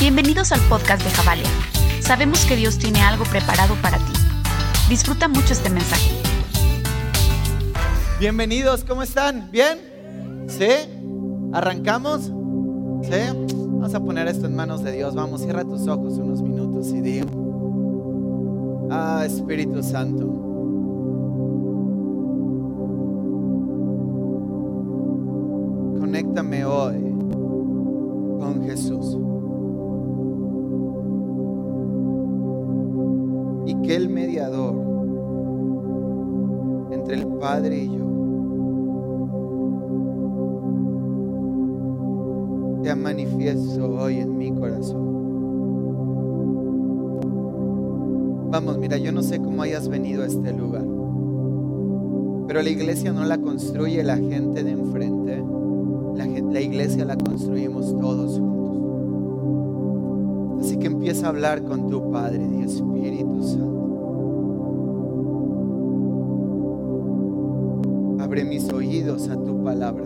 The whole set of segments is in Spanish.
Bienvenidos al podcast de Javalia. Sabemos que Dios tiene algo preparado para ti. Disfruta mucho este mensaje. Bienvenidos, ¿cómo están? ¿Bien? ¿Sí? ¿Arrancamos? ¿Sí? Vamos a poner esto en manos de Dios. Vamos, cierra tus ojos unos minutos y di. Ah, Espíritu Santo. Conéctame hoy y yo te manifiesto hoy en mi corazón. Vamos, mira, yo no sé cómo hayas venido a este lugar, pero la iglesia no la construye la gente de enfrente, la, iglesia la construimos todos juntos. Así que empieza a hablar con tu Padre, di Espíritu Santo. Abre mis oídos a tu palabra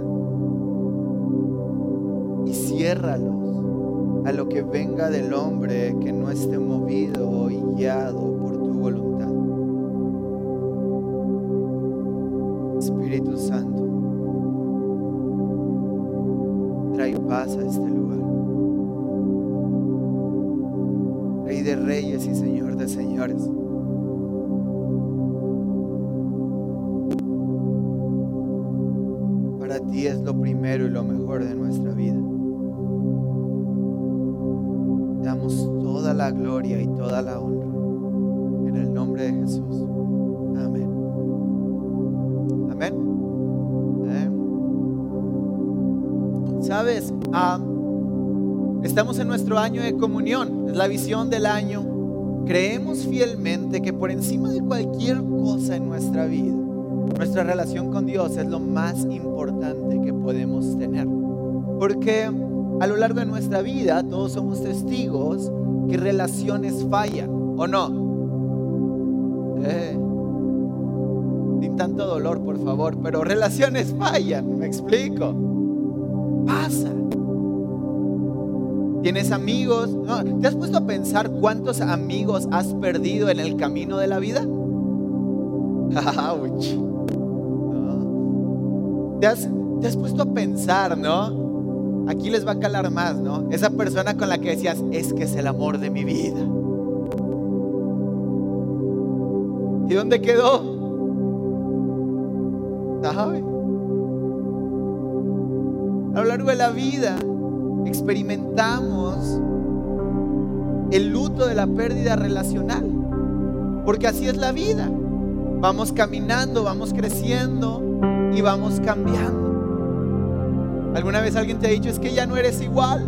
y ciérralos a lo que venga del hombre que no esté movido y guiado por tu voluntad. Espíritu Santo, trae paz a este lugar. Rey de reyes y Señor de señores. Ti es lo primero y lo mejor de nuestra vida. Damos toda la gloria y toda la honra. En el nombre de Jesús. Amén. Amén. Amén. Sabes, Ah, estamos en nuestro año de comunión. Es la visión del año. Creemos fielmente que por encima de cualquier cosa en nuestra vida, nuestra relación con Dios es lo más importante que podemos tener. Porque a lo largo de nuestra vida todos somos testigos que relaciones fallan, ¿o no? Eh, sin tanto dolor, por favor, pero relaciones fallan, me explico. Pasa. ¿Tienes amigos? No, ¿Te has puesto a pensar cuántos amigos has perdido en el camino de la vida? ¿Te has, te has puesto a pensar, ¿no? Aquí les va a calar más, ¿no? Esa persona con la que decías, es que es el amor de mi vida. ¿Y dónde quedó? ¿Sabe? A lo largo de la vida experimentamos el luto de la pérdida relacional. Porque así es la vida. Vamos caminando, vamos creciendo y vamos cambiando. ¿Alguna vez alguien te ha dicho es que ya no eres igual?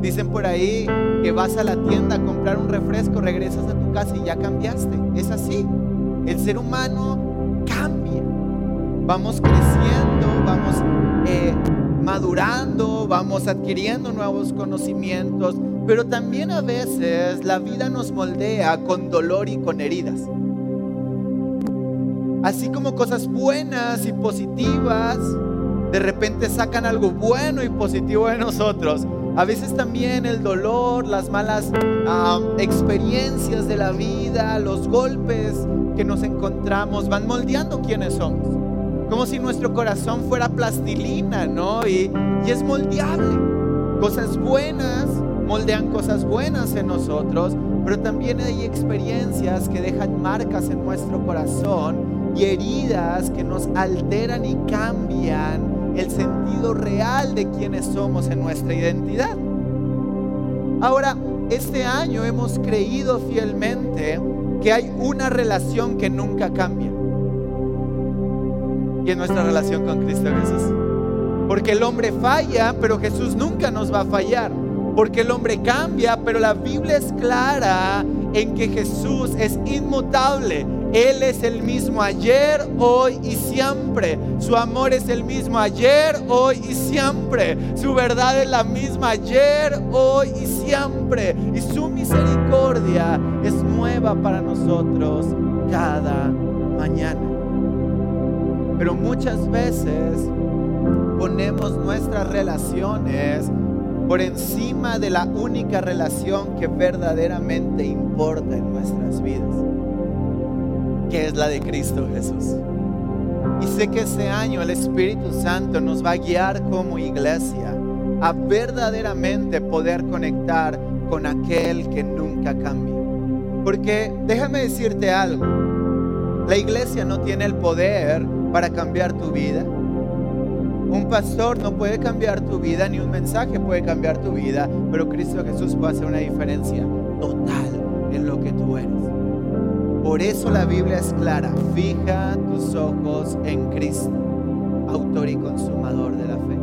Dicen por ahí que vas a la tienda a comprar un refresco, regresas a tu casa y ya cambiaste. Es así. El ser humano cambia. Vamos creciendo, vamos eh, madurando, vamos adquiriendo nuevos conocimientos, pero también a veces la vida nos moldea con dolor y con heridas. Así como cosas buenas y positivas, de repente sacan algo bueno y positivo de nosotros. A veces también el dolor, las malas experiencias de la vida, los golpes que nos encontramos van moldeando quiénes somos. Como si nuestro corazón fuera plastilina, ¿no? Y, y es moldeable. Cosas buenas moldean cosas buenas en nosotros, pero también hay experiencias que dejan marcas en nuestro corazón y heridas que nos alteran y cambian el sentido real de quienes somos en nuestra identidad. Ahora, este año hemos creído fielmente que hay una relación que nunca cambia. Y es nuestra relación con Cristo Jesús. Porque el hombre falla, pero Jesús nunca nos va a fallar. Porque el hombre cambia, pero la Biblia es clara en que Jesús es inmutable. Él es el mismo ayer, hoy y siempre. Su amor es el mismo ayer, hoy y siempre. Su verdad es la misma ayer, hoy y siempre. Y su misericordia es nueva para nosotros cada mañana. Pero muchas veces ponemos nuestras relaciones por encima de la única relación que verdaderamente importa en nuestras vidas, que es la de Cristo Jesús. Y sé que este año el Espíritu Santo nos va a guiar como iglesia a verdaderamente poder conectar con aquel que nunca cambia. Porque déjame decirte algo, la iglesia no tiene el poder para cambiar tu vida. Un pastor no puede cambiar tu vida, ni un mensaje puede cambiar tu vida, pero Cristo Jesús puede hacer una diferencia total en lo. Por eso la Biblia es clara, fija tus ojos en Cristo, autor y consumador de la fe.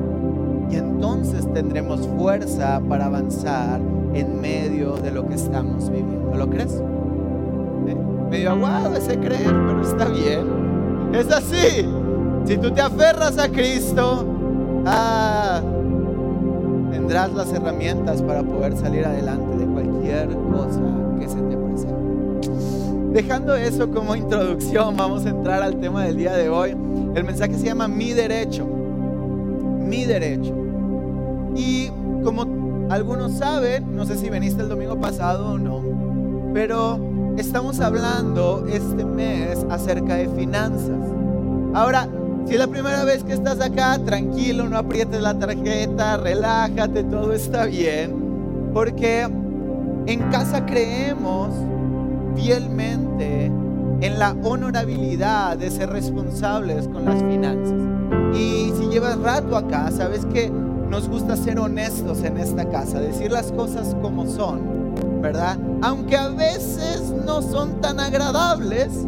Y entonces tendremos fuerza para avanzar en medio de lo que estamos viviendo. ¿Lo crees? Medio aguado ese creer, pero está bien. Es así. Si tú te aferras a Cristo, ah, tendrás las herramientas para poder salir adelante de cualquier cosa que se te presente. Dejando eso como introducción, vamos a entrar al tema del día de hoy. El mensaje se llama Mi derecho. Mi derecho. Y como algunos saben, no sé si veniste el domingo pasado o no, pero estamos hablando este mes acerca de finanzas. Ahora, si es la primera vez que estás acá, tranquilo, no aprietes la tarjeta, relájate, todo está bien. Porque en casa creemos fielmente en la honorabilidad de ser responsables con las finanzas. Y si llevas rato acá, sabes que nos gusta ser honestos en esta casa, decir las cosas como son, ¿verdad? Aunque a veces no son tan agradables,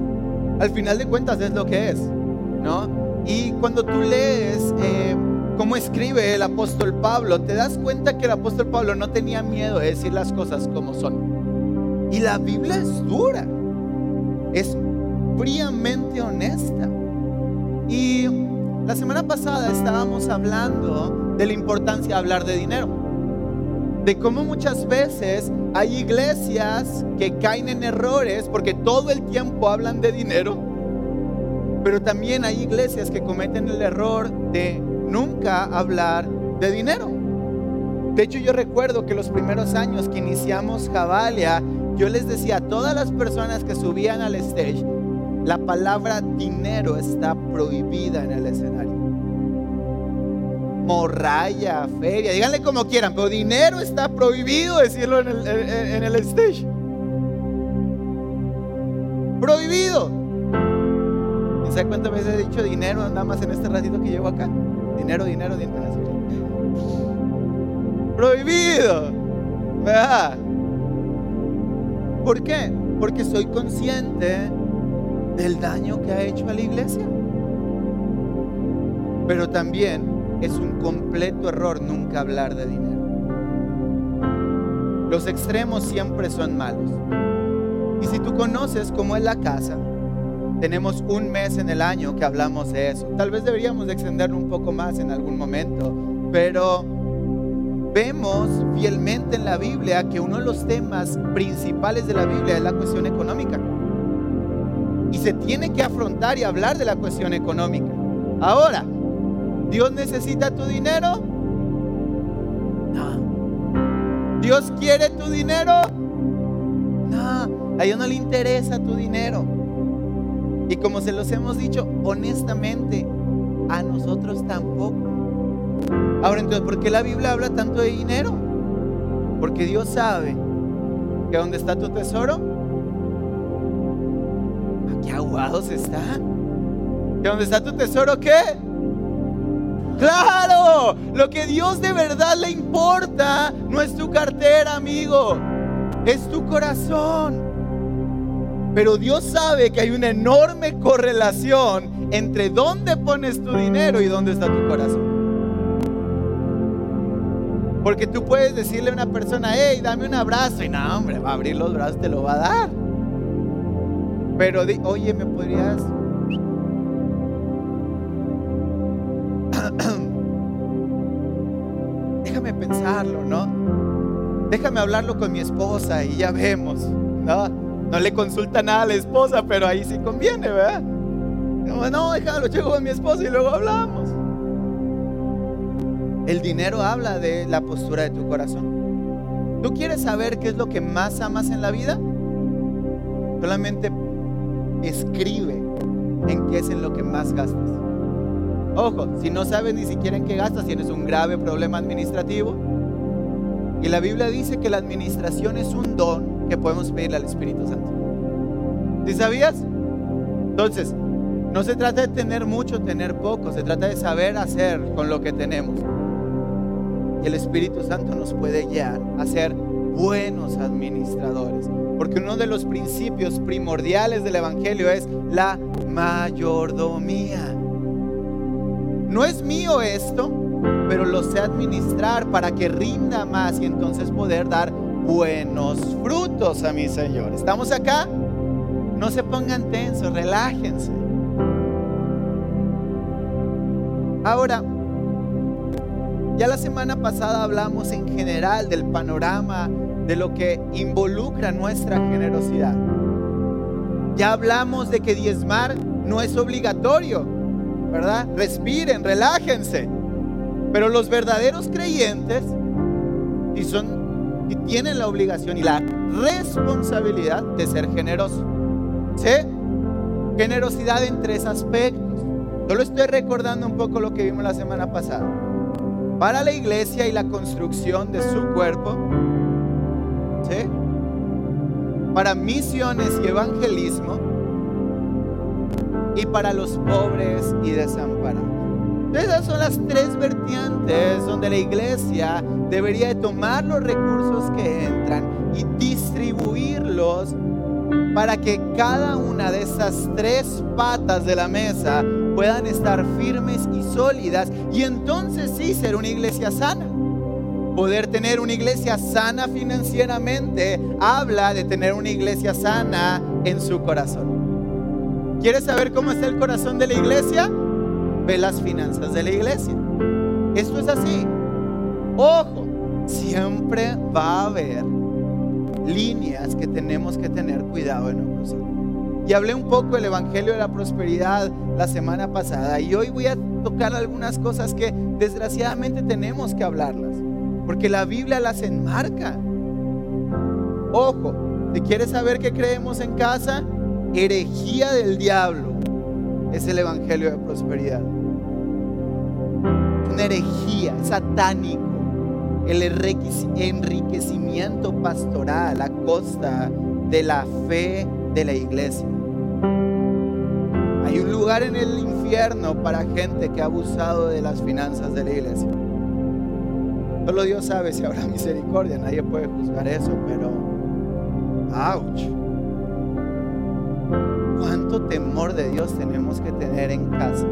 al final de cuentas es lo que es, ¿no? Y cuando tú lees eh, cómo escribe el apóstol Pablo, te das cuenta que el apóstol Pablo no tenía miedo de decir las cosas como son. Y la Biblia es dura, es fríamente honesta. Y la semana pasada estábamos hablando de la importancia de hablar de dinero. De cómo muchas veces hay iglesias que caen en errores porque todo el tiempo hablan de dinero pero también hay iglesias que cometen el error de nunca hablar de dinero. De hecho, yo recuerdo que los primeros años que iniciamos Javalia, yo les decía a todas las personas que subían al stage, la palabra dinero está prohibida en el escenario. Morraya, feria, díganle como quieran, pero dinero está prohibido decirlo en el, en el stage. Prohibido. ¿Se cuántas veces he dicho dinero nada más en este ratito que llevo acá? Dinero, dinero, dinero. Prohibido. ¿Verdad? ¿Por qué? Porque soy consciente del daño que ha hecho a la iglesia. Pero también es un completo error nunca hablar de dinero. Los extremos siempre son malos. Y si tú conoces cómo es la casa, tenemos un mes en el año que hablamos de eso. Tal vez deberíamos de extenderlo un poco más en algún momento, pero vemos fielmente en la Biblia que uno de los temas principales de la Biblia es la cuestión económica. Y se tiene que afrontar y hablar de la cuestión económica. Ahora, ¿Dios necesita tu dinero? No. ¿Dios quiere tu dinero? No. A Dios no le interesa tu dinero. Y como se los hemos dicho, honestamente, a nosotros tampoco. Ahora entonces, ¿por qué la Biblia habla tanto de dinero? Porque Dios sabe que donde está tu tesoro, aquí aguados está. Que donde está tu tesoro, ¿qué? Claro, lo que Dios de verdad le importa no es tu cartera, amigo, es tu corazón. Pero Dios sabe que hay una enorme correlación entre dónde pones tu dinero y dónde está tu corazón. Porque tú puedes decirle a una persona, hey, dame un abrazo. Y no, hombre, va a abrir los brazos, te lo va a dar. Pero, oye, ¿me podrías... Déjame pensarlo, ¿no? Déjame hablarlo con mi esposa y ya vemos, ¿no? No le consulta nada a la esposa, pero ahí sí conviene, ¿verdad? No, déjalo, llego con mi esposa y luego hablamos. El dinero habla de la postura de tu corazón. ¿Tú quieres saber qué es lo que más amas en la vida? Solamente escribe en qué es en lo que más gastas. Ojo, si no sabes ni siquiera en qué gastas, tienes un grave problema administrativo. Y la Biblia dice que la administración es un don que podemos pedirle al Espíritu Santo. ¿Sí sabías? Entonces, no se trata de tener mucho, tener poco, se trata de saber hacer con lo que tenemos. El Espíritu Santo nos puede guiar a ser buenos administradores. Porque uno de los principios primordiales del Evangelio es la mayordomía. No es mío esto, pero lo sé administrar para que rinda más y entonces poder dar buenos frutos a mi Señor. ¿Estamos acá? No se pongan tensos, relájense. Ahora, ya la semana pasada hablamos en general del panorama de lo que involucra nuestra generosidad. Ya hablamos de que diezmar no es obligatorio, ¿verdad? Respiren, relájense. Pero los verdaderos creyentes, y son, y tienen la obligación y la responsabilidad de ser generosos. ¿Sí? Generosidad en tres aspectos. Solo estoy recordando un poco lo que vimos la semana pasada. Para la iglesia y la construcción de su cuerpo. Para misiones y evangelismo, y para los pobres y desamparados. Esas son las tres vertientes donde la iglesia debería de tomar los recursos que entran y distribuirlos para que cada una de esas tres patas de la mesa puedan estar firmes y sólidas y entonces sí ser una iglesia sana. Poder tener una iglesia sana financieramente habla de tener una iglesia sana en su corazón. ¿Quieres saber cómo está el corazón de la iglesia? Ve las finanzas de la iglesia. Esto es así. Ojo, siempre va a haber líneas que tenemos que tener cuidado en no. Y hablé un poco del Evangelio de la Prosperidad la semana pasada y hoy voy a tocar algunas cosas que desgraciadamente tenemos que hablarlas, porque la Biblia las enmarca. Ojo, si quieres saber qué creemos en casa, herejía del diablo es el Evangelio de Prosperidad. Una herejía, satánico el enriquecimiento pastoral a costa de la fe de la iglesia. Hay un lugar en el infierno para gente que ha abusado de las finanzas de la iglesia. Solo Dios sabe si habrá misericordia, nadie puede juzgar eso, pero ouch. ¿Cuánto temor de Dios tenemos que tener en casa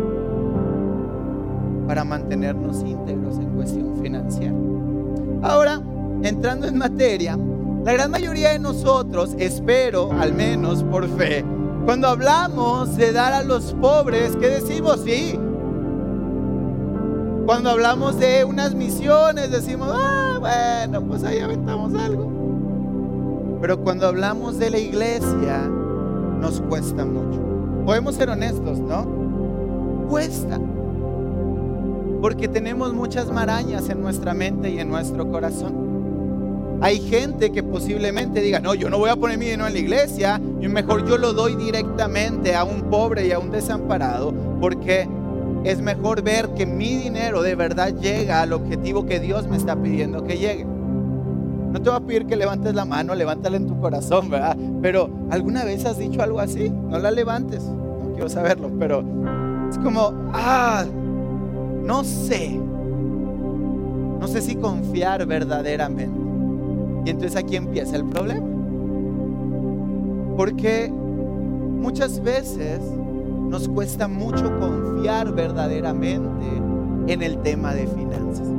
para mantenernos íntegros en cuestión financiera? Ahora, entrando en materia, la gran mayoría de nosotros, espero, al menos por fe, cuando hablamos de dar a los pobres, ¿qué decimos? Sí. Cuando hablamos de unas misiones, decimos, ah, bueno, pues ahí aventamos algo. Pero cuando hablamos de la iglesia, nos cuesta mucho. Podemos ser honestos, ¿no? Cuesta. Porque tenemos muchas marañas en nuestra mente y en nuestro corazón. Hay gente que posiblemente diga, no, yo no voy a poner mi dinero en la iglesia, y mejor yo lo doy directamente a un pobre y a un desamparado, porque es mejor ver que mi dinero de verdad llega al objetivo que Dios me está pidiendo que llegue. No te voy a pedir que levantes la mano, levántala en tu corazón, ¿verdad? Pero ¿alguna vez has dicho algo así? No la levantes, no quiero saberlo, pero es como, ah, no sé, no sé si confiar verdaderamente. Y entonces aquí empieza el problema. Porque muchas veces nos cuesta mucho confiar verdaderamente en el tema de finanzas.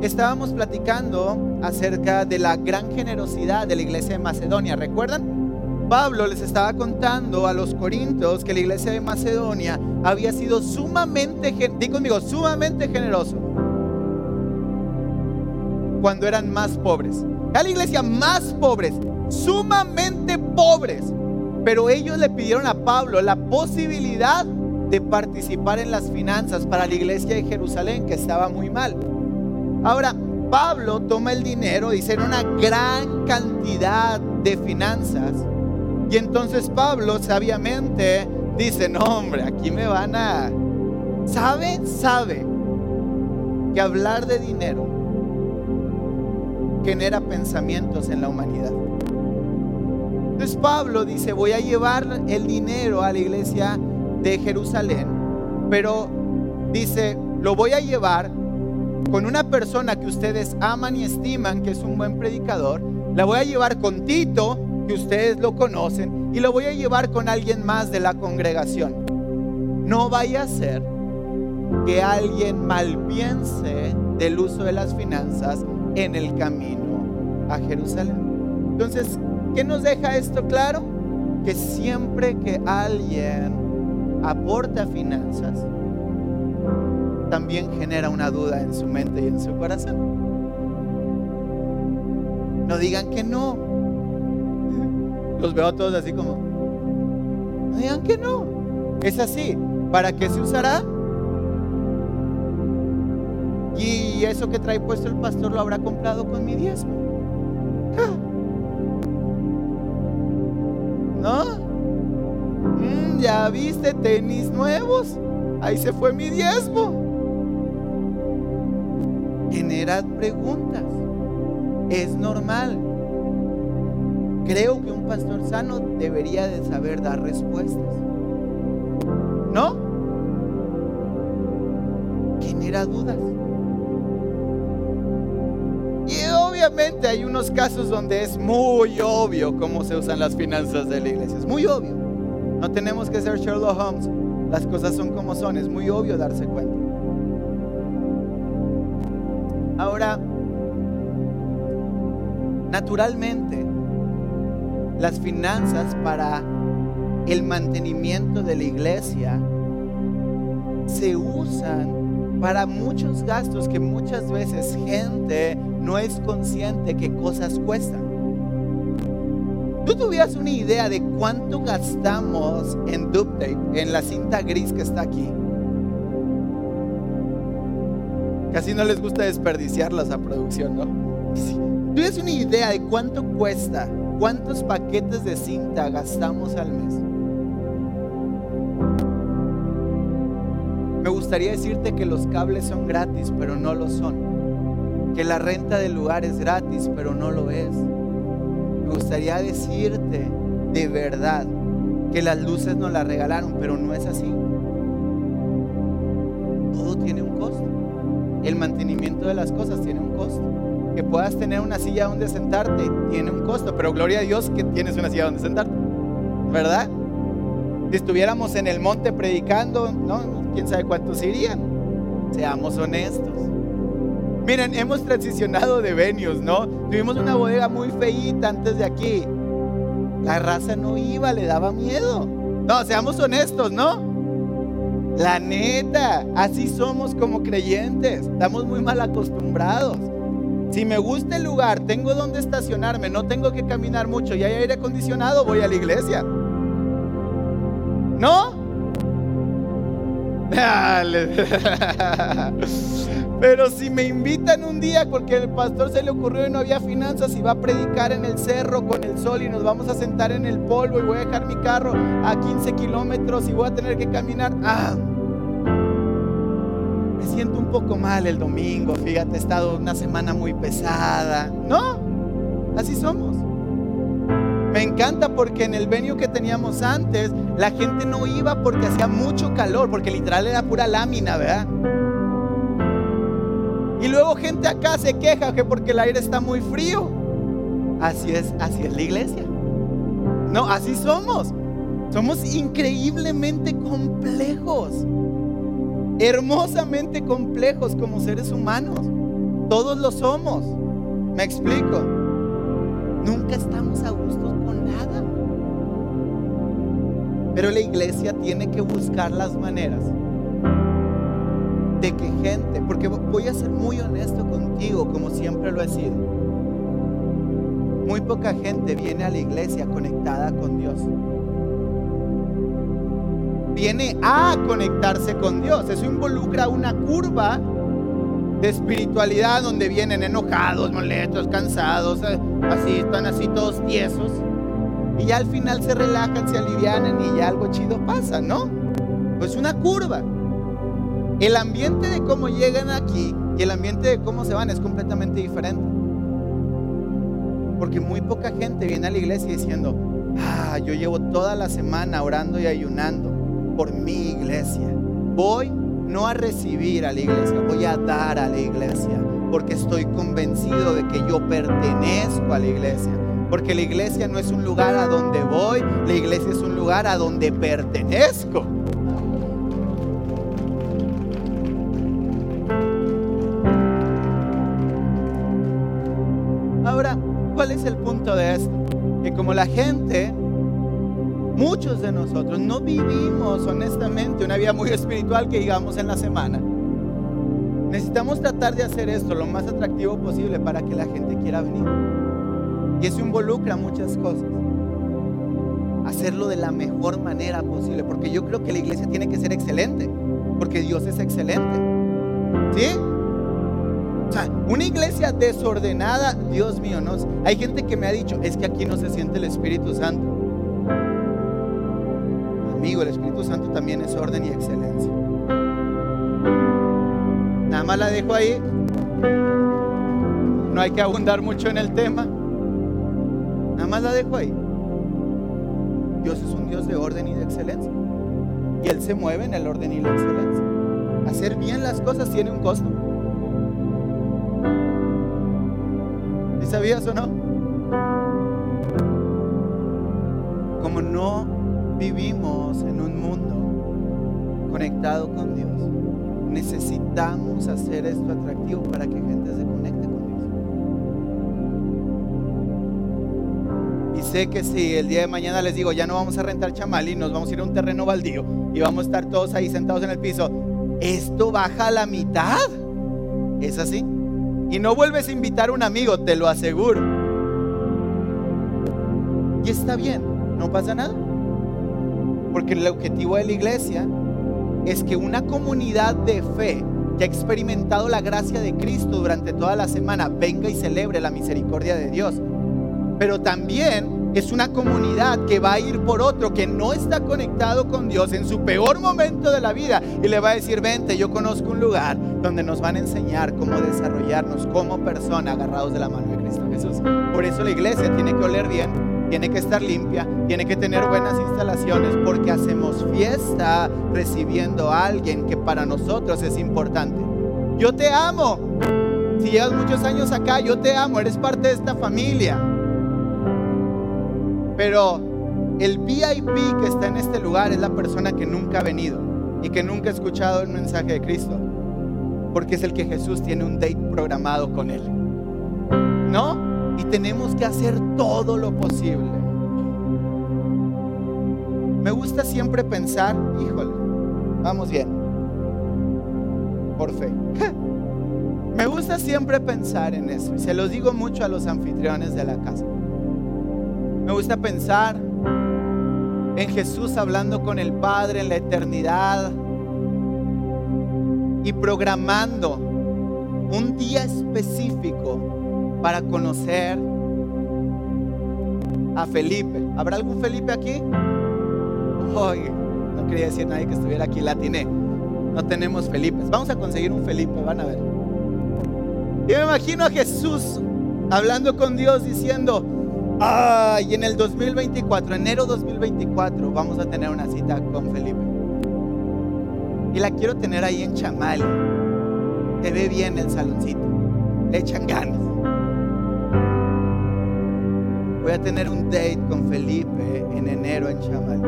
Estábamos platicando acerca de la gran generosidad de la iglesia de Macedonia, ¿recuerdan? Pablo les estaba contando a los corintios que la iglesia de Macedonia había sido sumamente, di conmigo, sumamente generoso cuando eran más pobres. La iglesia más pobres, sumamente pobres. Pero ellos le pidieron a Pablo la posibilidad de participar en las finanzas para la iglesia de Jerusalén, que estaba muy mal. Ahora, Pablo toma el dinero, dice, una gran cantidad de finanzas. Y entonces Pablo sabiamente dice, no hombre, aquí me van a... ¿Sabe? Sabe que hablar de dinero genera pensamientos en la humanidad. Entonces Pablo dice, voy a llevar el dinero a la iglesia de Jerusalén, pero dice, lo voy a llevar con una persona que ustedes aman y estiman, que es un buen predicador, la voy a llevar con Tito, que ustedes lo conocen, y lo voy a llevar con alguien más de la congregación. No vaya a ser que alguien mal piense del uso de las finanzas en el camino a Jerusalén. Entonces, ¿qué nos deja esto claro? Que siempre que alguien aporta finanzas, también genera una duda en su mente y en su corazón. No digan que no. Los veo a todos así como, no digan que no. Es así. ¿Para qué se usará? Y eso que trae puesto el pastor lo habrá comprado con mi diezmo. ¿No? Mm, ya viste tenis nuevos. Ahí se fue mi diezmo generad preguntas. Es normal. Creo que un pastor sano debería de saber dar respuestas. ¿No? Genera dudas. Hay unos casos donde es muy obvio cómo se usan las finanzas de la iglesia. Es muy obvio. No tenemos que ser Sherlock Holmes. Las cosas son como son. Es muy obvio darse cuenta. Ahora, naturalmente, las finanzas para el mantenimiento de la iglesia se usan para muchos gastos que muchas veces gente no es consciente que cosas cuestan. ¿Tú tuvieras una idea de cuánto gastamos en duct tape, en la cinta gris que está aquí? Casi no les gusta desperdiciarlas a producción, ¿no? ¿Tú tienes una idea de cuánto cuesta? ¿Cuántos paquetes de cinta gastamos al mes? Me gustaría decirte que los cables son gratis, pero no lo son. Que la renta del lugar es gratis, pero no lo es. Me gustaría decirte de verdad que las luces nos las regalaron, pero no es así. Todo tiene un costo el mantenimiento de las cosas tiene un costo. Que puedas tener una silla donde sentarte tiene un costo, pero gloria a Dios que tienes una silla donde sentarte, ¿verdad? Si estuviéramos en el monte predicando, ¿no? ¿Quién sabe cuántos irían? Seamos honestos. Miren, hemos transicionado de venues, ¿no? Tuvimos una bodega muy feíta antes de aquí. La raza no iba, le daba miedo. No, seamos honestos, ¿no? La neta, así somos como creyentes. Estamos muy mal acostumbrados. Si me gusta el lugar, tengo donde estacionarme, no tengo que caminar mucho y hay aire acondicionado, voy a la iglesia. ¿No? Pero si me invitan un día porque el pastor se le ocurrió y no había finanzas y va a predicar en el cerro con el sol y nos vamos a sentar en el polvo y voy a dejar mi carro a 15 kilómetros y voy a tener que caminar. Ah, me siento un poco mal el domingo, fíjate, he estado una semana muy pesada. No, así somos. Me encanta porque en el venio que teníamos antes, la gente no iba porque hacía mucho calor, porque literal era pura lámina, ¿verdad? Y luego gente acá se queja que porque el aire está muy frío. Así es, así es la iglesia. No, así somos. Somos increíblemente complejos. Hermosamente complejos como seres humanos. Todos lo somos. ¿Me explico? Nunca estamos a gusto con nada. Pero la iglesia tiene que buscar las maneras de que gente, porque voy a ser muy honesto contigo, como siempre lo he sido. Muy poca gente viene a la iglesia conectada con Dios. Viene a conectarse con Dios. Eso involucra una curva de espiritualidad donde vienen enojados, molestos, cansados, eh, así, están así todos tiesos. Y ya al final se relajan, se alivianan y ya algo chido pasa, ¿no? Pues una curva. El ambiente de cómo llegan aquí y el ambiente de cómo se van es completamente diferente. Porque muy poca gente viene a la iglesia diciendo, ah, yo llevo toda la semana orando y ayunando por mi iglesia. Voy no a recibir a la iglesia, voy a dar a la iglesia, porque estoy convencido de que yo pertenezco a la iglesia. Porque la iglesia no es un lugar a donde voy, la iglesia es un lugar a donde pertenezco. Gente Muchos de nosotros no vivimos honestamente una vida muy espiritual que digamos en la semana. Necesitamos tratar de hacer esto lo más atractivo posible para que la gente quiera venir. Y eso involucra muchas cosas. Hacerlo de la mejor manera posible, porque yo creo que la iglesia tiene que ser excelente, porque Dios es excelente. ¿Sí? O sea, una iglesia desordenada, Dios mío, no. Hay gente que me ha dicho, es que aquí no se siente el Espíritu Santo amigo, el Espíritu Santo también es orden y excelencia. Nada más la dejo ahí. No hay que abundar mucho en el tema. Nada más la dejo ahí. Dios es un Dios de orden y de excelencia. Y Él se mueve en el orden y la excelencia. Hacer bien las cosas tiene un costo. Sabías o no? Como no vivimos en un mundo conectado con Dios. Necesitamos hacer esto atractivo para que gente se conecte con Dios. Y sé que si el día de mañana les digo, ya no vamos a rentar chamal y nos vamos a ir a un terreno baldío y vamos a estar todos ahí sentados en el piso, esto baja a la mitad. ¿Es así? Y no vuelves a invitar a un amigo, te lo aseguro. Y está bien, no pasa nada. Porque el objetivo de la iglesia es que una comunidad de fe que ha experimentado la gracia de Cristo durante toda la semana venga y celebre la misericordia de Dios. Pero también es una comunidad que va a ir por otro que no está conectado con Dios en su peor momento de la vida y le va a decir, vente, yo conozco un lugar donde nos van a enseñar cómo desarrollarnos como persona agarrados de la mano de Cristo Jesús. Por eso la iglesia tiene que oler bien, tiene que estar limpia, tiene que tener buenas instalaciones porque hacemos fiesta recibiendo a alguien que para nosotros es importante. Yo te amo. Si llevas muchos años acá, yo te amo, eres parte de esta familia. Pero el VIP que está en este lugar es la persona que nunca ha venido y que nunca ha escuchado el mensaje de Cristo. Porque es el que Jesús tiene un date programado con él. ¿No? y tenemos que hacer todo lo posible. Me gusta siempre pensar, híjole, vamos bien, por fe. Me gusta siempre pensar en eso y se los digo mucho a los anfitriones de la casa. Me gusta pensar en Jesús hablando con el Padre en la eternidad y programando un día específico para conocer a Felipe. ¿Habrá algún Felipe aquí? no quería decir nadie que estuviera aquí, latiné. No tenemos Felipe. Vamos a conseguir un Felipe, van a ver. Y me imagino a Jesús hablando con Dios diciendo, ay, en el 2024, enero 2024, vamos a tener una cita con Felipe. Y la quiero tener ahí en Chamal. Te ve bien el saloncito. Le echan ganas voy a tener un date con Felipe en enero en Chamal.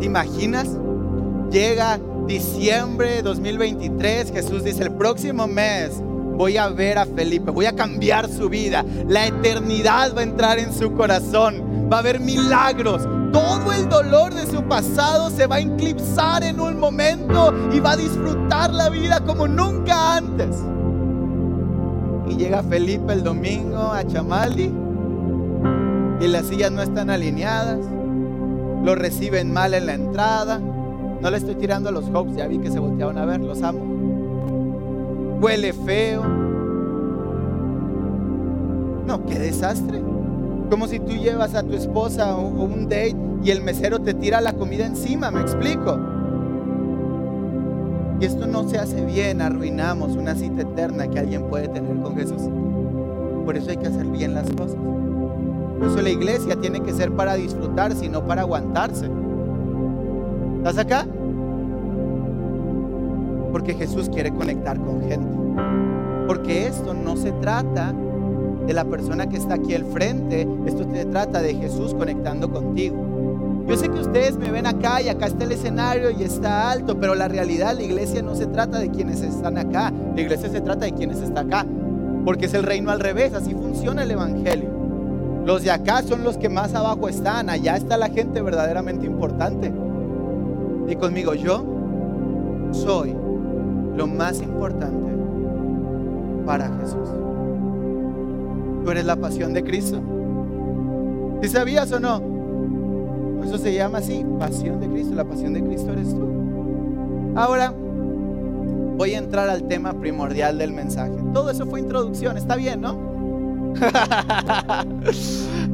¿Te imaginas? Llega diciembre de 2023, Jesús dice, el próximo mes voy a ver a Felipe, voy a cambiar su vida, la eternidad va a entrar en su corazón, va a haber milagros, todo el dolor de su pasado se va a eclipsar en un momento y va a disfrutar la vida como nunca antes. Y llega Felipe el domingo a Chamali y las sillas no están alineadas, lo reciben mal en la entrada. No le estoy tirando a los Hopes, ya vi que se voltearon a ver, los amo. Huele feo. No, qué desastre. Como si tú llevas a tu esposa o un date y el mesero te tira la comida encima, me explico. Y esto no se hace bien, arruinamos una cita eterna que alguien puede tener con Jesús. Por eso hay que hacer bien las cosas. Por eso la iglesia tiene que ser para disfrutarse y no para aguantarse. ¿Estás acá? Porque Jesús quiere conectar con gente. Porque esto no se trata de la persona que está aquí al frente, esto se trata de Jesús conectando contigo. Yo sé que ustedes me ven acá y acá está el escenario y está alto, pero la realidad, la iglesia no se trata de quienes están acá, la iglesia se trata de quienes están acá, porque es el reino al revés, así funciona el Evangelio. Los de acá son los que más abajo están, allá está la gente verdaderamente importante. Y conmigo, yo soy lo más importante para Jesús. Tú eres la pasión de Cristo. ¿Sí sabías o no? Eso se llama así, pasión de Cristo. La pasión de Cristo eres tú. Ahora voy a entrar al tema primordial del mensaje. Todo eso fue introducción, está bien, ¿no?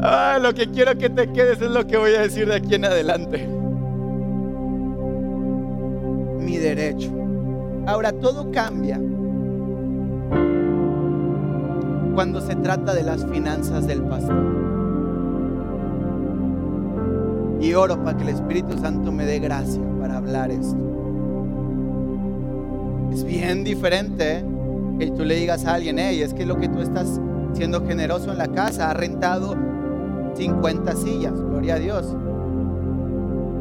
ah, lo que quiero que te quedes es lo que voy a decir de aquí en adelante. Mi derecho. Ahora todo cambia cuando se trata de las finanzas del pastor. Y oro para que el Espíritu Santo me dé gracia para hablar esto. Es bien diferente que tú le digas a alguien, hey, es que lo que tú estás siendo generoso en la casa, ha rentado 50 sillas, gloria a Dios.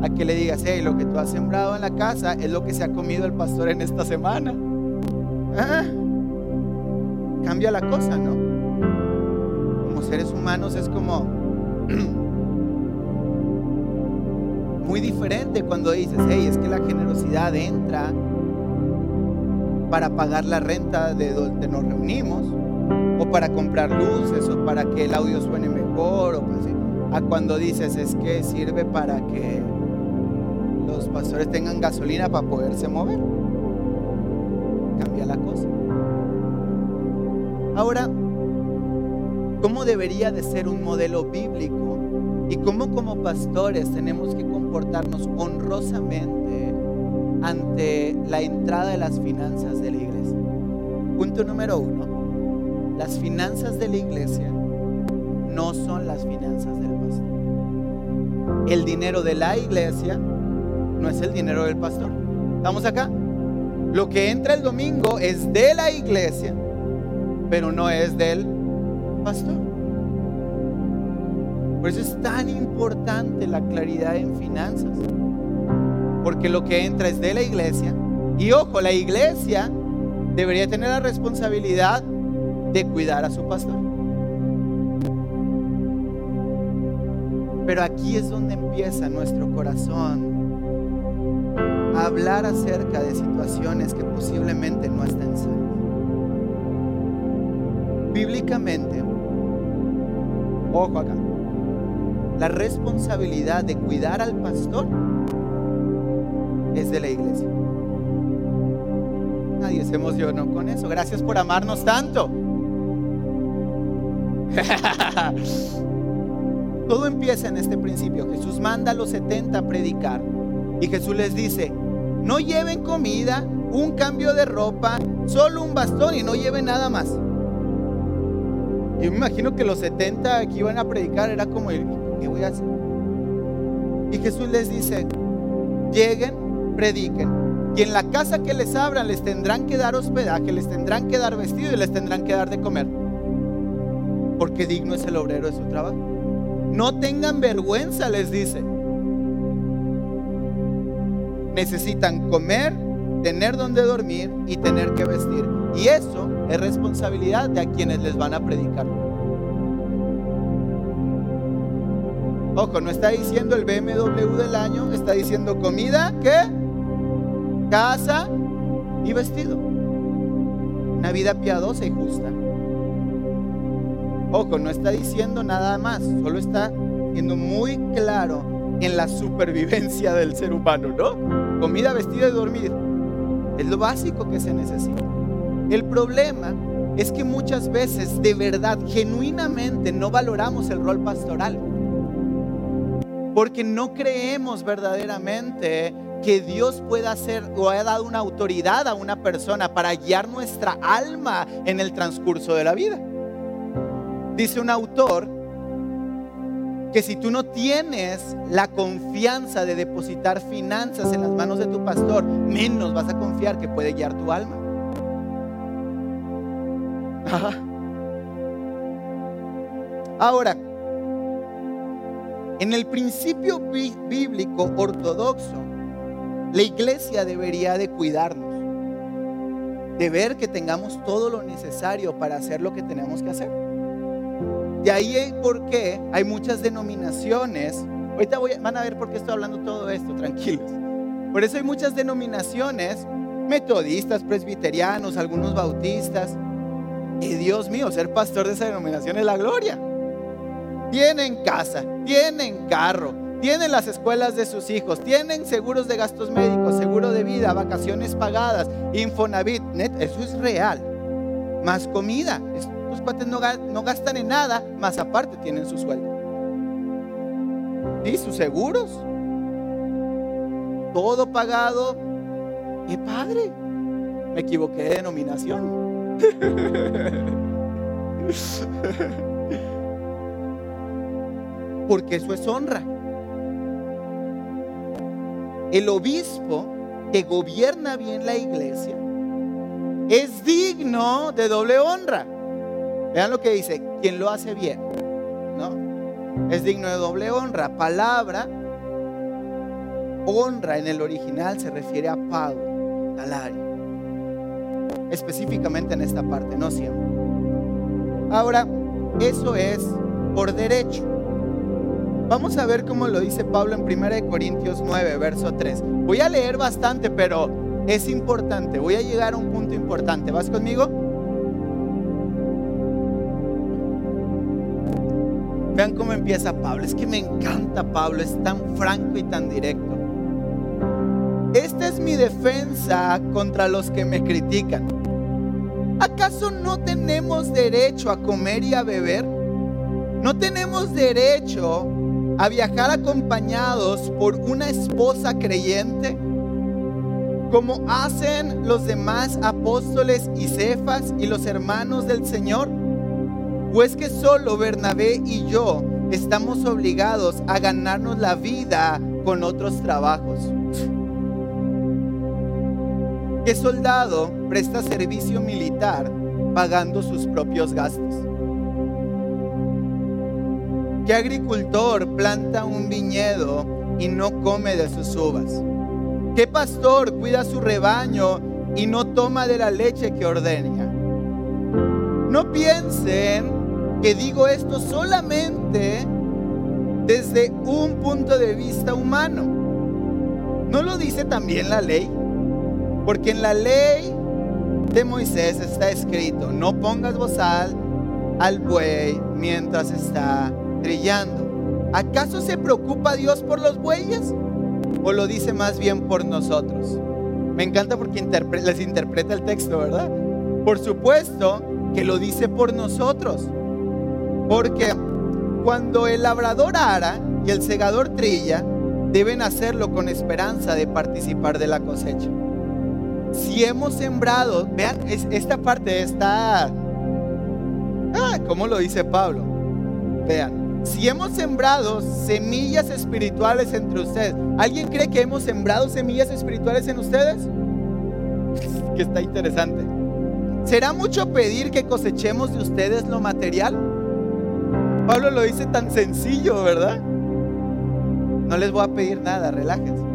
A que le digas, hey, lo que tú has sembrado en la casa es lo que se ha comido el pastor en esta semana. Ah, cambia la cosa, ¿no? Como seres humanos es como muy diferente cuando dices, hey, es que la generosidad entra para pagar la renta de donde nos reunimos, o para comprar luces, o para que el audio suene mejor, o. A cuando dices, es que sirve para que los pastores tengan gasolina para poderse mover. Cambia la cosa. Ahora, ¿cómo debería de ser un modelo bíblico? Y cómo como pastores tenemos que comportarnos honrosamente ante la entrada de las finanzas de la iglesia. Punto número uno, las finanzas de la iglesia no son las finanzas del pastor. El dinero de la iglesia no es el dinero del pastor. ¿Estamos acá? Lo que entra el domingo es de la iglesia, pero no es del pastor. Por eso es tan importante la claridad en finanzas. Porque lo que entra es de la iglesia. Y ojo, la iglesia debería tener la responsabilidad de cuidar a su pastor. Pero aquí es donde empieza nuestro corazón hablar acerca de situaciones que posiblemente no estén sanas. Bíblicamente, ojo acá, la responsabilidad de cuidar al pastor es de la iglesia. Nadie se emocionó con eso. Gracias por amarnos tanto. Todo empieza en este principio. Jesús manda a los 70 a predicar y Jesús les dice, no lleven comida, un cambio de ropa, solo un bastón y no lleven nada más. Yo me imagino que los 70 que iban a predicar era como, ¿qué voy a hacer? Y Jesús les dice, lleguen, prediquen. Y en la casa que les abran les tendrán que dar hospedaje, les tendrán que dar vestido y les tendrán que dar de comer. Porque digno es el obrero de su trabajo. No tengan vergüenza, les dice. Necesitan comer, tener donde dormir y tener que vestir. Y eso es responsabilidad de a quienes les van a predicar. Ojo, no está diciendo el BMW del año, está diciendo comida, ¿qué? Casa y vestido. Una vida piadosa y justa. Ojo, no está diciendo nada más, solo está siendo muy claro en la supervivencia del ser humano, ¿no? Comida, vestida y dormir. Es lo básico que se necesita. El problema es que muchas veces de verdad, genuinamente, no valoramos el rol pastoral. Porque no creemos verdaderamente que Dios pueda hacer o haya dado una autoridad a una persona para guiar nuestra alma en el transcurso de la vida. Dice un autor que si tú no tienes la confianza de depositar finanzas en las manos de tu pastor, menos vas a confiar que puede guiar tu alma. Ahora, en el principio bíblico ortodoxo, la iglesia debería de cuidarnos, de ver que tengamos todo lo necesario para hacer lo que tenemos que hacer. De ahí por qué hay muchas denominaciones. Ahorita van a ver por qué estoy hablando todo esto, tranquilos. Por eso hay muchas denominaciones, metodistas, presbiterianos, algunos bautistas. Y Dios mío, ser pastor de esa denominación es la gloria. Tienen casa, tienen carro, tienen las escuelas de sus hijos, tienen seguros de gastos médicos, seguro de vida, vacaciones pagadas, Infonavit, net, eso es real. Más comida, los cuates no, gastan en nada, más aparte tienen su sueldo. Y sus seguros. Todo pagado. ¡Qué padre! Me equivoqué de denominación. Porque eso es honra. El obispo que gobierna bien la iglesia es digno de doble honra. Vean lo que dice, quien lo hace bien, ¿no? Es digno de doble honra. Palabra, honra en el original se refiere a pago, salario. Específicamente en esta parte, no siempre. Ahora, eso es por derecho. Vamos a ver cómo lo dice Pablo en 1 Corintios 9, verso 3. Voy a leer bastante, pero es importante. Voy a llegar a un punto importante. ¿Vas conmigo? Vean cómo empieza Pablo. Es que me encanta Pablo, es tan franco y tan directo. Esta es mi defensa contra los que me critican. ¿Acaso no tenemos derecho a comer y a beber? ¿No tenemos derecho a viajar acompañados por una esposa creyente? Como hacen los demás apóstoles y cefas y los hermanos del Señor? ¿O es que solo Bernabé y yo estamos obligados a ganarnos la vida con otros trabajos? ¿Qué soldado presta servicio militar pagando sus propios gastos? ¿Qué agricultor planta un viñedo y no come de sus uvas? ¿Qué pastor cuida su rebaño y no toma de la leche que ordeña? No piensen que digo esto solamente desde un punto de vista humano. ¿No lo dice también la ley? Porque en la ley de Moisés está escrito, no pongas bozal al buey mientras está trillando. ¿Acaso se preocupa Dios por los bueyes? ¿O lo dice más bien por nosotros? Me encanta porque les interpreta el texto, ¿verdad? Por supuesto que lo dice por nosotros. Porque cuando el labrador ara y el segador trilla, deben hacerlo con esperanza de participar de la cosecha. Si hemos sembrado, vean, esta parte está... Ah, ¿cómo lo dice Pablo? Vean, si hemos sembrado semillas espirituales entre ustedes, ¿alguien cree que hemos sembrado semillas espirituales en ustedes? que está interesante. ¿Será mucho pedir que cosechemos de ustedes lo material? Pablo lo dice tan sencillo, ¿verdad? No les voy a pedir nada, relájense.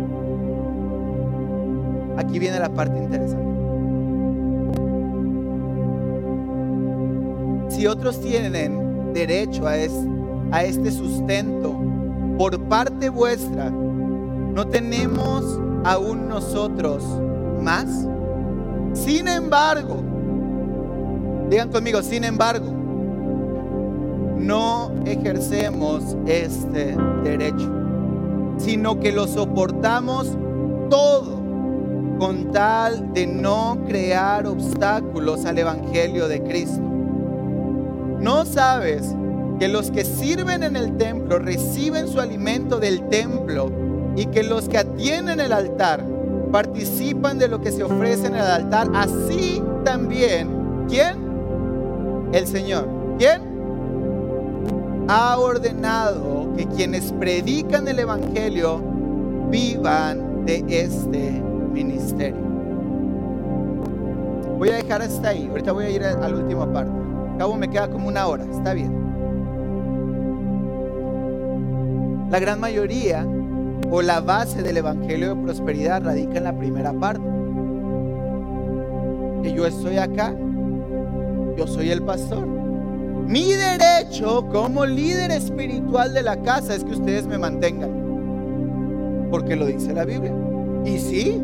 Aquí viene la parte interesante. Si otros tienen derecho a, a este sustento por parte vuestra, ¿no tenemos aún nosotros más? Sin embargo, digan conmigo, sin embargo, no ejercemos este derecho, sino que lo soportamos todo con tal de no crear obstáculos al Evangelio de Cristo. ¿No sabes que los que sirven en el templo reciben su alimento del templo y que los que atienden el altar participan de lo que se ofrece en el altar? Así también, ¿quién? El Señor. ¿Quién? Ha ordenado que quienes predican el Evangelio vivan de este ministerio. Voy a dejar hasta ahí. Ahorita voy a ir a la última parte. Cabo me queda como una hora. Está bien. La gran mayoría o la base del Evangelio de Prosperidad radica en la primera parte. Que yo estoy acá. Yo soy el pastor. Mi derecho como líder espiritual de la casa es que ustedes me mantengan. Porque lo dice la Biblia. Y sí,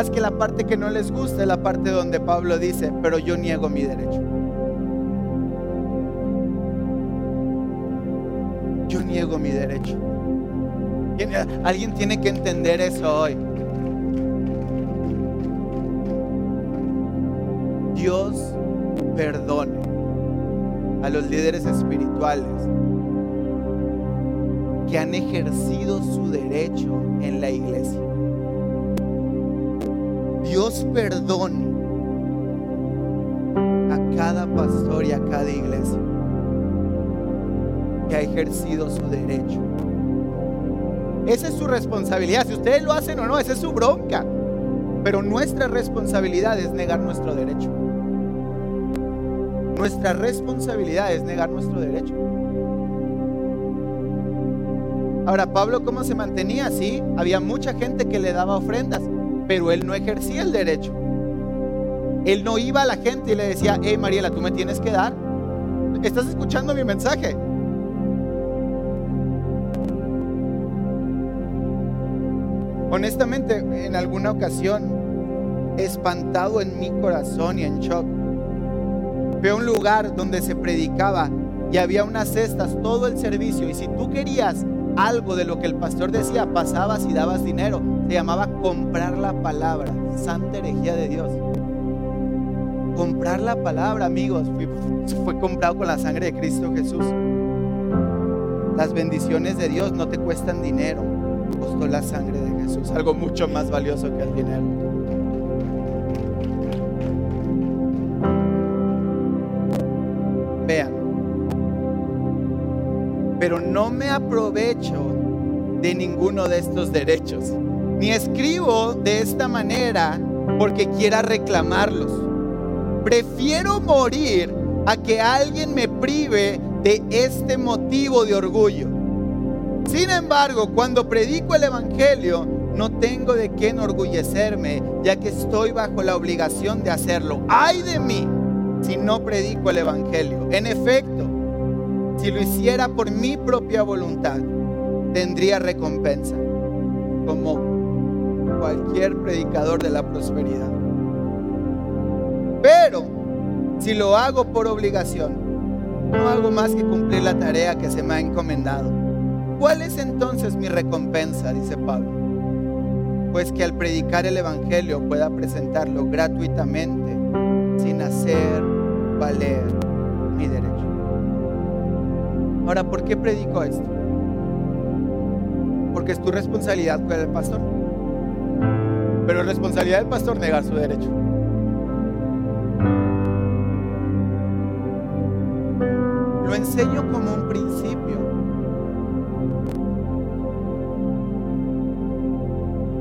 es que la parte que no les gusta es la parte donde Pablo dice, pero yo niego mi derecho. Yo niego mi derecho. Alguien tiene que entender eso hoy. Dios perdone a los líderes espirituales que han ejercido su derecho en la iglesia. Dios perdone a cada pastor y a cada iglesia que ha ejercido su derecho. Esa es su responsabilidad. Si ustedes lo hacen o no, esa es su bronca. Pero nuestra responsabilidad es negar nuestro derecho. Nuestra responsabilidad es negar nuestro derecho. Ahora, Pablo, ¿cómo se mantenía así? Había mucha gente que le daba ofrendas pero él no ejercía el derecho. Él no iba a la gente y le decía, hey Mariela, tú me tienes que dar. ¿Estás escuchando mi mensaje? Honestamente, en alguna ocasión, espantado en mi corazón y en shock, veo un lugar donde se predicaba y había unas cestas, todo el servicio. Y si tú querías algo de lo que el pastor decía, pasabas y dabas dinero. Se llamaba comprar la palabra, santa herejía de Dios. Comprar la palabra, amigos, fue, comprado con la sangre de Cristo Jesús. Las bendiciones de Dios no te cuestan dinero, costó la sangre de Jesús, algo mucho más valioso que el dinero. Aprovecho de ninguno de estos derechos, ni escribo de esta manera porque quiera reclamarlos. Prefiero morir a que alguien me prive de este motivo de orgullo. Sin embargo, cuando predico el Evangelio, no tengo de qué enorgullecerme, ya que estoy bajo la obligación de hacerlo. ¡Ay de mí si no predico el Evangelio! En efecto, si lo hiciera por mi propia voluntad, tendría recompensa, como cualquier predicador de la prosperidad. Pero si lo hago por obligación, no hago más que cumplir la tarea que se me ha encomendado. ¿Cuál es entonces mi recompensa? Dice Pablo. Pues que al predicar el Evangelio pueda presentarlo gratuitamente sin hacer valer mi derecho. Ahora, ¿por qué predico esto? Porque es tu responsabilidad con el pastor. Pero es responsabilidad del pastor negar su derecho. Lo enseño como un principio.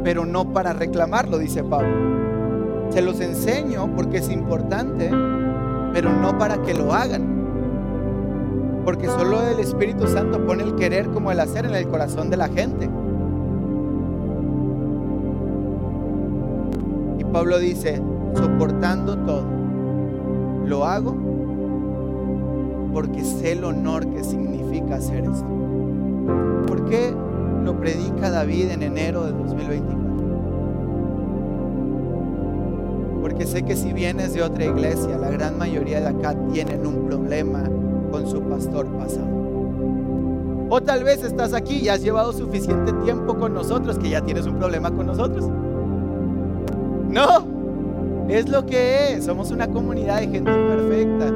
Pero no para reclamarlo, dice Pablo. Se los enseño porque es importante, pero no para que lo hagan. Porque solo el Espíritu Santo pone el querer como el hacer en el corazón de la gente. Y Pablo dice, soportando todo, lo hago porque sé el honor que significa hacer esto. ¿Por qué lo predica David en enero de 2024? Porque sé que si vienes de otra iglesia, la gran mayoría de acá tienen un problema su pastor pasado. O tal vez estás aquí y has llevado suficiente tiempo con nosotros que ya tienes un problema con nosotros. No, es lo que es. Somos una comunidad de gente imperfecta.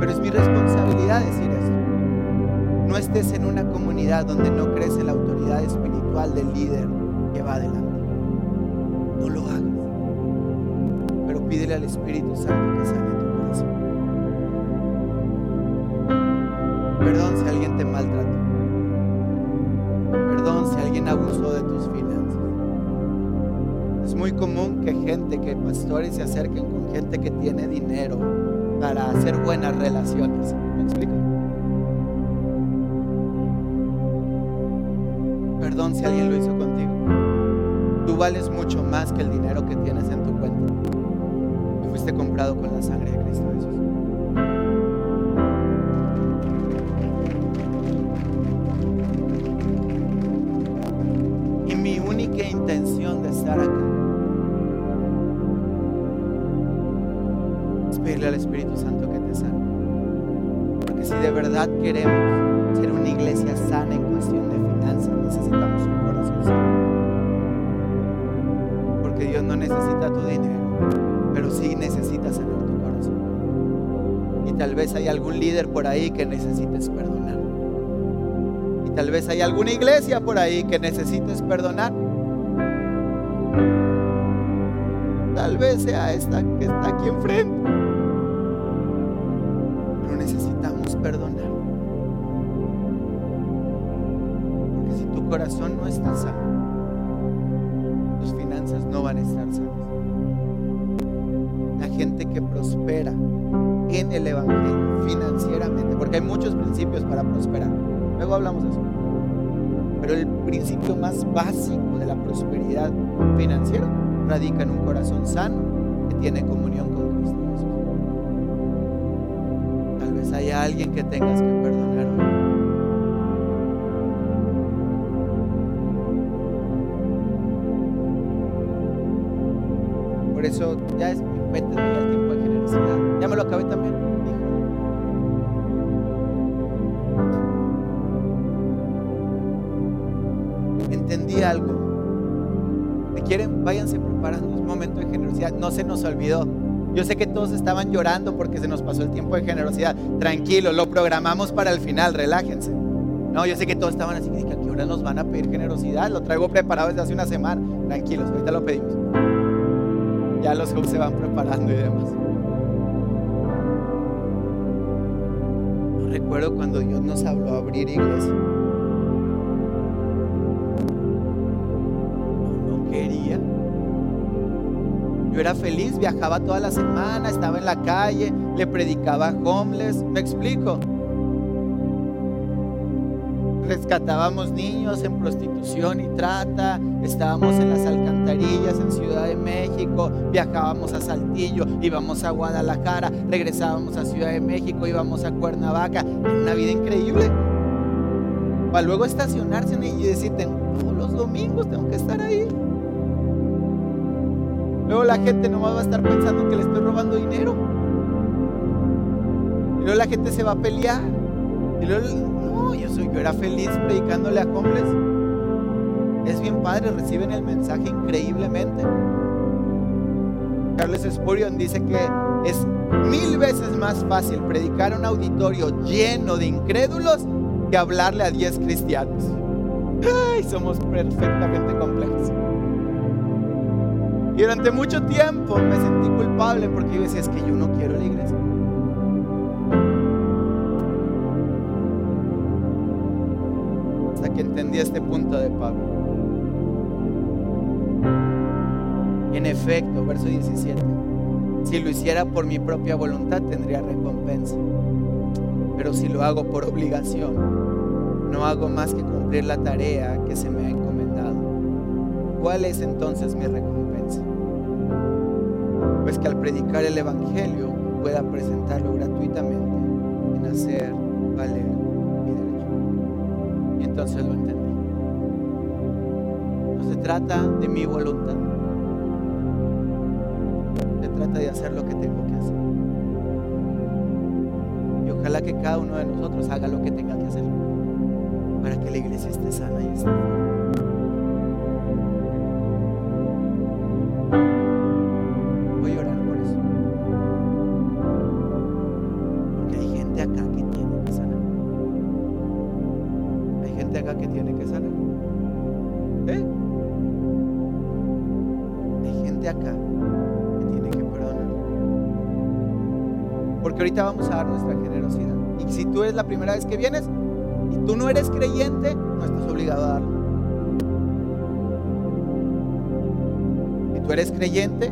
Pero es mi responsabilidad decir esto. No estés en una comunidad donde no crees en la autoridad espiritual del líder que va adelante. Pídele al Espíritu Santo que sane tu corazón. Perdón si alguien te maltrató. Perdón si alguien abusó de tus finanzas. Es muy común que gente, que pastores se acerquen con gente que tiene dinero para hacer buenas relaciones. ¿Me explico? Perdón si alguien lo hizo contigo. Tú vales mucho más que el dinero que tienes en tu cuenta. Con la sangre de Cristo Jesús. Y mi única intención de estar acá es pedirle al Espíritu Santo que te sane. Porque si de verdad queremos ser una iglesia sana en cuestión de finanzas, necesitamos un corazón sano. Porque Dios no necesita tu dinero, pero sí necesita sanar tu corazón. Y tal vez hay algún líder por ahí que necesites perdonar. Y tal vez hay alguna iglesia por ahí que necesites perdonar. Tal vez sea esta que está aquí enfrente. Más básico de la prosperidad financiera radica en un corazón sano que tiene comunión con Cristo. Tal vez haya alguien que tengas que perdonar. Por eso ya es mi vete Entendí algo. Si quieren, váyanse preparando. Es momento de generosidad. No se nos olvidó. Yo sé que todos estaban llorando porque se nos pasó el tiempo de generosidad. Tranquilo, lo programamos para el final, relájense. No, yo sé que todos estaban así, que a qué hora nos van a pedir generosidad. Lo traigo preparado desde hace una semana. Tranquilos, ahorita lo pedimos. Ya los hubs se van preparando y demás. No recuerdo cuando Dios nos habló a abrir iglesia. Yo era feliz, viajaba toda la semana, estaba en la calle, le predicaba a homeless. ¿Me explico? rescatábamos niños en prostitución y trata, estábamos en las alcantarillas en Ciudad de México, viajábamos a Saltillo, íbamos a Guadalajara, regresábamos a Ciudad de México, íbamos a Cuernavaca, una vida increíble. Para luego estacionarse y decir, todos los domingos tengo que estar ahí. Luego la gente no va a estar pensando que le estoy robando dinero. Y luego la gente se va a pelear. Y luego yo, soy, yo era feliz predicándole a hombres. Es bien padre, reciben el mensaje increíblemente. Carlos Spurgeon dice que es mil veces más fácil predicar a un auditorio lleno de incrédulos que hablarle a diez cristianos. Ay, somos perfectamente complejos. Y durante mucho tiempo me sentí culpable porque yo decía, es que yo no quiero la iglesia. que entendí este punto de Pablo. En efecto, verso 17, si lo hiciera por mi propia voluntad tendría recompensa, pero si lo hago por obligación, no hago más que cumplir la tarea que se me ha encomendado. ¿Cuál es entonces mi recompensa? Pues que al predicar el Evangelio pueda presentarlo gratuitamente en hacer valer y entonces lo entendí. No se trata de mi voluntad. Se trata de hacer lo que tengo que hacer. ojalá que cada uno de nosotros haga lo que tenga que hacer para que la iglesia esté sana y esté primera vez que vienes y tú no eres creyente, no estás obligado a darlo. Si tú eres creyente,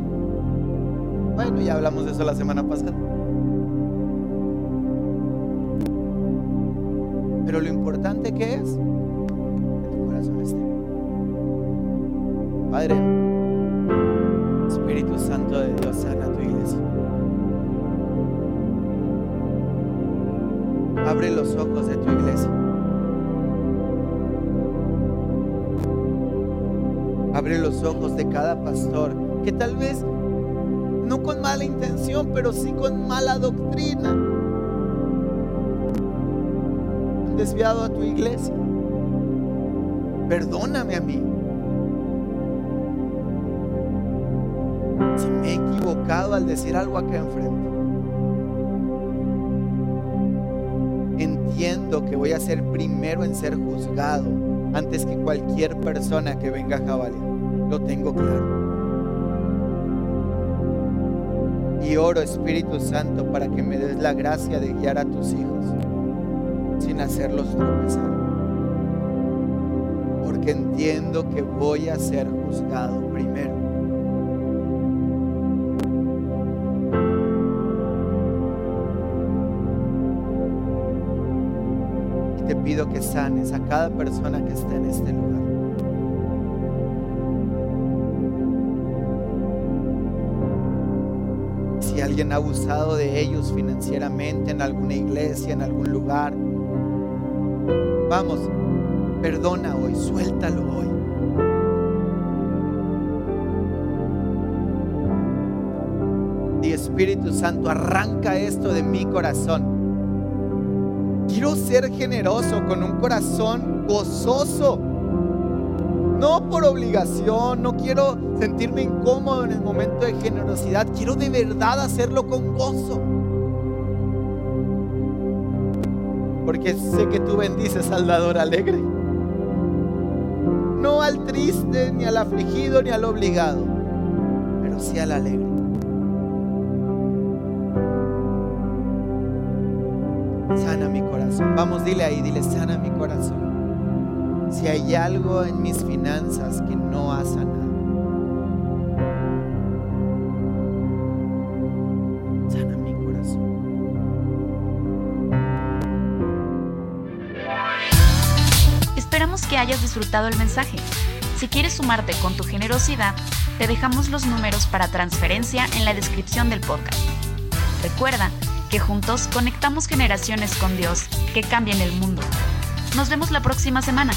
bueno, ya hablamos de eso la semana pasada. Pero lo importante que es que tu corazón esté. Padre, Espíritu Santo de Dios, sana Abre los ojos de tu iglesia. Abre los ojos de cada pastor que tal vez no con mala intención, pero sí con mala doctrina. Han desviado a tu iglesia. Perdóname a mí. Si me he equivocado al decir algo acá enfrente. Que voy a ser primero en ser juzgado antes que cualquier persona que venga a Jabalí. Lo tengo claro. Y oro Espíritu Santo para que me des la gracia de guiar a tus hijos sin hacerlos tropezar. Porque entiendo que voy a ser juzgado primero. Sanes a cada persona que esté en este lugar. Si alguien ha abusado de ellos financieramente en alguna iglesia, en algún lugar, vamos, perdona hoy, suéltalo hoy. Y Espíritu Santo, arranca esto de mi corazón. Quiero ser generoso con un corazón gozoso. No por obligación, no quiero sentirme incómodo en el momento de generosidad. Quiero de verdad hacerlo con gozo. Porque sé que tú bendices al dador alegre. No al triste, ni al afligido, ni al obligado, pero sí al alegre. Sana Vamos, dile ahí, dile, sana mi corazón. Si hay algo en mis finanzas que no ha sanado. Esperamos que hayas disfrutado el mensaje. Si quieres sumarte con tu generosidad, te dejamos los números para transferencia en la descripción del podcast. Recuerda que juntos conectamos generaciones con Dios que cambien el mundo. Nos vemos la próxima semana.